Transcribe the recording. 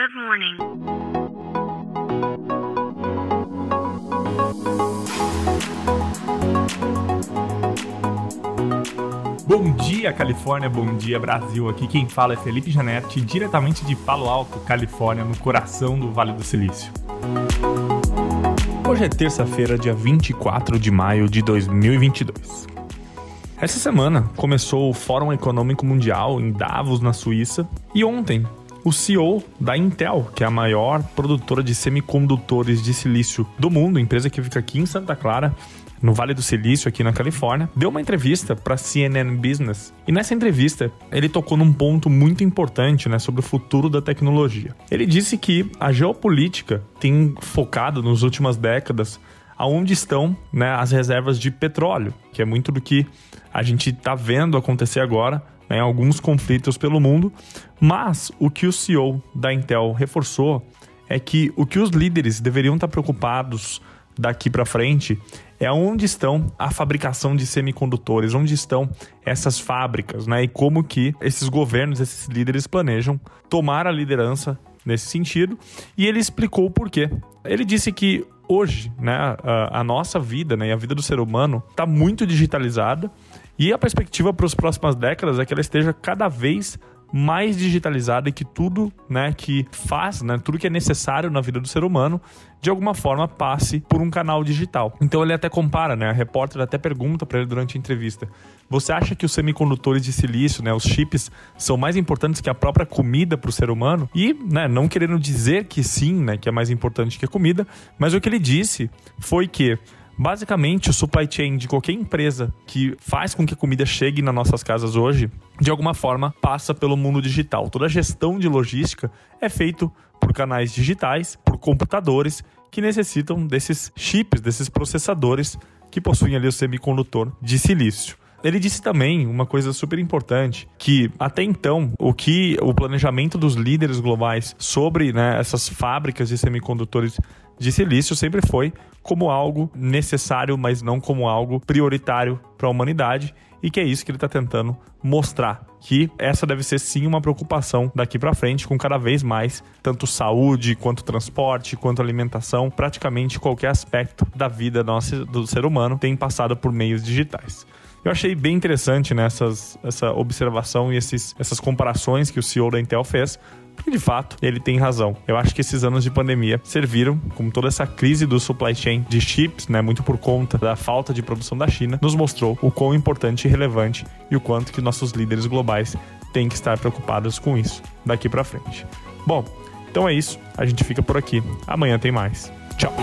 Good morning. Bom dia, Califórnia, bom dia, Brasil. Aqui quem fala é Felipe Janetti, diretamente de Palo Alto, Califórnia, no coração do Vale do Silício. Hoje é terça-feira, dia 24 de maio de 2022. Essa semana começou o Fórum Econômico Mundial em Davos, na Suíça, e ontem o CEO da Intel, que é a maior produtora de semicondutores de silício do mundo, empresa que fica aqui em Santa Clara, no Vale do Silício, aqui na Califórnia, deu uma entrevista para CNN Business. E nessa entrevista, ele tocou num ponto muito importante né, sobre o futuro da tecnologia. Ele disse que a geopolítica tem focado nas últimas décadas aonde estão né, as reservas de petróleo, que é muito do que a gente está vendo acontecer agora né, alguns conflitos pelo mundo. Mas o que o CEO da Intel reforçou é que o que os líderes deveriam estar preocupados daqui para frente é onde estão a fabricação de semicondutores, onde estão essas fábricas, né? E como que esses governos, esses líderes planejam tomar a liderança nesse sentido. E ele explicou o porquê. Ele disse que hoje, né, a, a nossa vida, né, e a vida do ser humano está muito digitalizada. E a perspectiva para as próximas décadas é que ela esteja cada vez mais digitalizada e que tudo, né, que faz, né, tudo que é necessário na vida do ser humano, de alguma forma passe por um canal digital. Então ele até compara, né, a repórter até pergunta para ele durante a entrevista: "Você acha que os semicondutores de silício, né, os chips são mais importantes que a própria comida para o ser humano?" E, né, não querendo dizer que sim, né, que é mais importante que a comida, mas o que ele disse foi que Basicamente, o supply chain de qualquer empresa que faz com que a comida chegue nas nossas casas hoje, de alguma forma, passa pelo mundo digital. Toda a gestão de logística é feito por canais digitais, por computadores que necessitam desses chips, desses processadores que possuem ali o semicondutor de silício. Ele disse também uma coisa super importante, que até então o que o planejamento dos líderes globais sobre né, essas fábricas de semicondutores de silício sempre foi como algo necessário, mas não como algo prioritário para a humanidade. E que é isso que ele está tentando mostrar. Que essa deve ser sim uma preocupação daqui para frente, com cada vez mais, tanto saúde, quanto transporte, quanto alimentação, praticamente qualquer aspecto da vida do ser humano tem passado por meios digitais. Eu achei bem interessante né, essas, essa observação e esses, essas comparações que o CEO da Intel fez, de fato ele tem razão. Eu acho que esses anos de pandemia serviram, como toda essa crise do supply chain de chips, né, muito por conta da falta de produção da China, nos mostrou o quão importante e relevante e o quanto que nossos líderes globais têm que estar preocupados com isso daqui para frente. Bom, então é isso. A gente fica por aqui. Amanhã tem mais. Tchau.